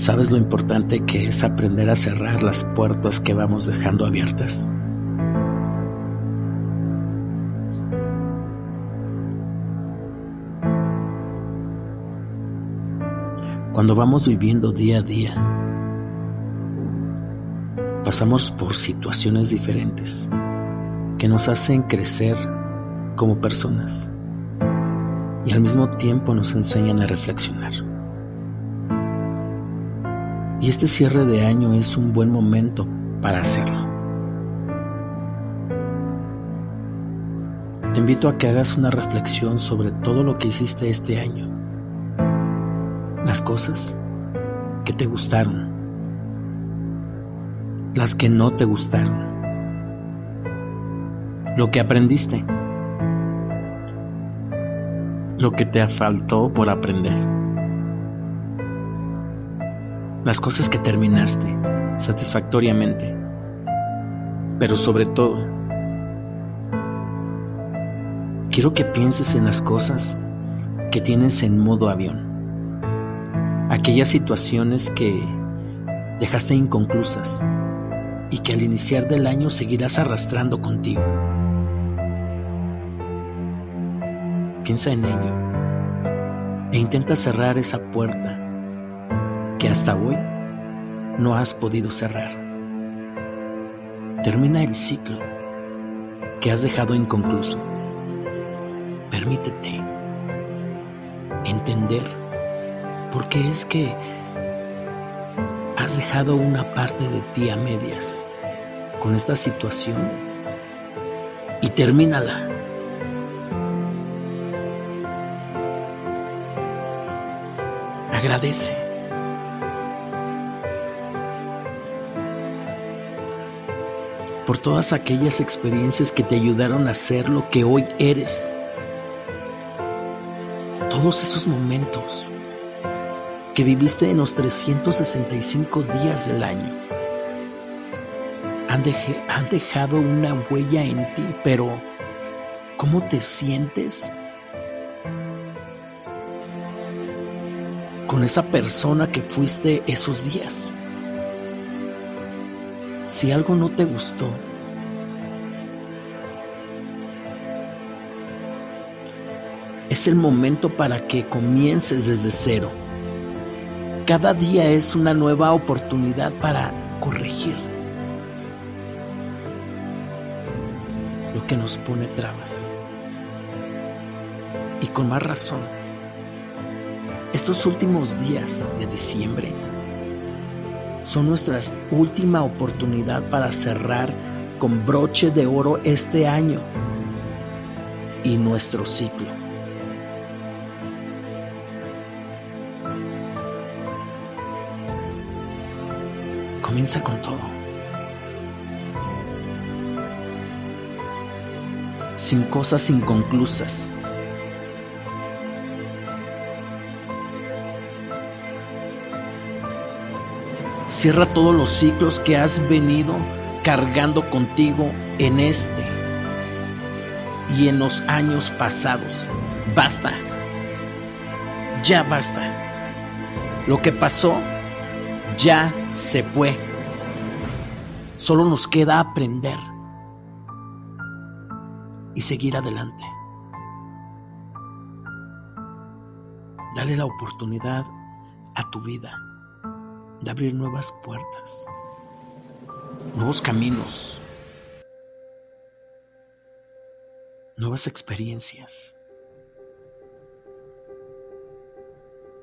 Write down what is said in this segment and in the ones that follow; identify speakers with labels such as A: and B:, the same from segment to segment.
A: ¿Sabes lo importante que es aprender a cerrar las puertas que vamos dejando abiertas? Cuando vamos viviendo día a día, pasamos por situaciones diferentes que nos hacen crecer como personas y al mismo tiempo nos enseñan a reflexionar. Y este cierre de año es un buen momento para hacerlo. Te invito a que hagas una reflexión sobre todo lo que hiciste este año. Las cosas que te gustaron. Las que no te gustaron. Lo que aprendiste. Lo que te faltó por aprender las cosas que terminaste satisfactoriamente, pero sobre todo, quiero que pienses en las cosas que tienes en modo avión, aquellas situaciones que dejaste inconclusas y que al iniciar del año seguirás arrastrando contigo. Piensa en ello e intenta cerrar esa puerta que hasta hoy no has podido cerrar. Termina el ciclo que has dejado inconcluso. Permítete entender por qué es que has dejado una parte de ti a medias con esta situación y termínala. Agradece. Por todas aquellas experiencias que te ayudaron a ser lo que hoy eres. Todos esos momentos que viviste en los 365 días del año han, han dejado una huella en ti, pero ¿cómo te sientes? con esa persona que fuiste esos días. Si algo no te gustó, es el momento para que comiences desde cero. Cada día es una nueva oportunidad para corregir lo que nos pone trabas. Y con más razón, estos últimos días de diciembre son nuestra última oportunidad para cerrar con broche de oro este año y nuestro ciclo. Comienza con todo. Sin cosas inconclusas Cierra todos los ciclos que has venido cargando contigo en este y en los años pasados. Basta. Ya basta. Lo que pasó ya se fue. Solo nos queda aprender y seguir adelante. Dale la oportunidad a tu vida de abrir nuevas puertas, nuevos caminos, nuevas experiencias,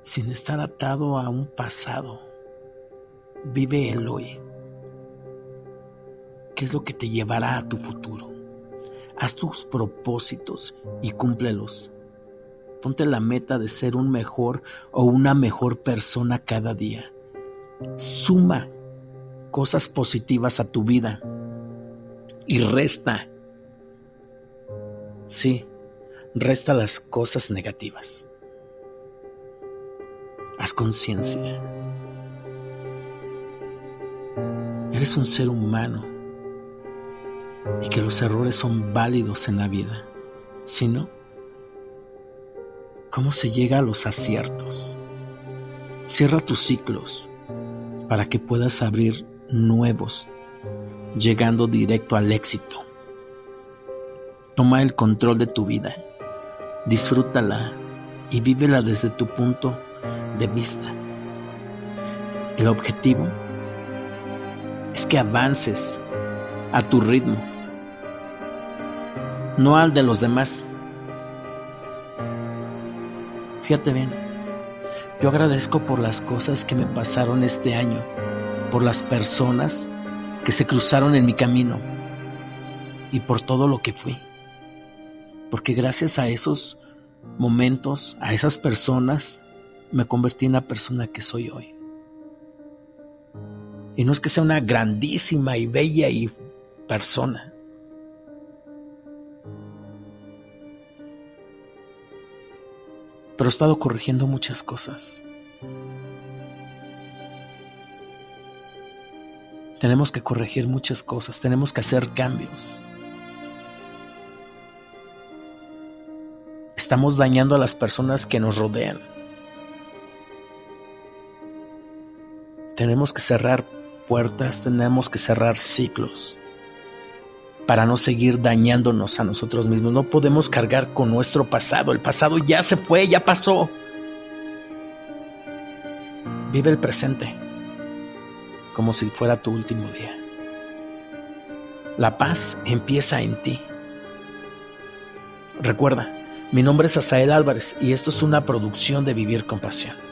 A: sin estar atado a un pasado. Vive el hoy. ¿Qué es lo que te llevará a tu futuro? Haz tus propósitos y cúmplelos. Ponte la meta de ser un mejor o una mejor persona cada día. Suma cosas positivas a tu vida y resta, sí, resta las cosas negativas. Haz conciencia. Eres un ser humano y que los errores son válidos en la vida. Si no, ¿cómo se llega a los aciertos? Cierra tus ciclos para que puedas abrir nuevos, llegando directo al éxito. Toma el control de tu vida, disfrútala y vívela desde tu punto de vista. El objetivo es que avances a tu ritmo, no al de los demás. Fíjate bien, yo agradezco por las cosas que me pasaron este año, por las personas que se cruzaron en mi camino y por todo lo que fui. Porque gracias a esos momentos, a esas personas, me convertí en la persona que soy hoy. Y no es que sea una grandísima y bella y persona. Pero he estado corrigiendo muchas cosas. Tenemos que corregir muchas cosas, tenemos que hacer cambios. Estamos dañando a las personas que nos rodean. Tenemos que cerrar puertas, tenemos que cerrar ciclos para no seguir dañándonos a nosotros mismos. No podemos cargar con nuestro pasado. El pasado ya se fue, ya pasó. Vive el presente como si fuera tu último día. La paz empieza en ti. Recuerda, mi nombre es Asael Álvarez y esto es una producción de Vivir con Pasión.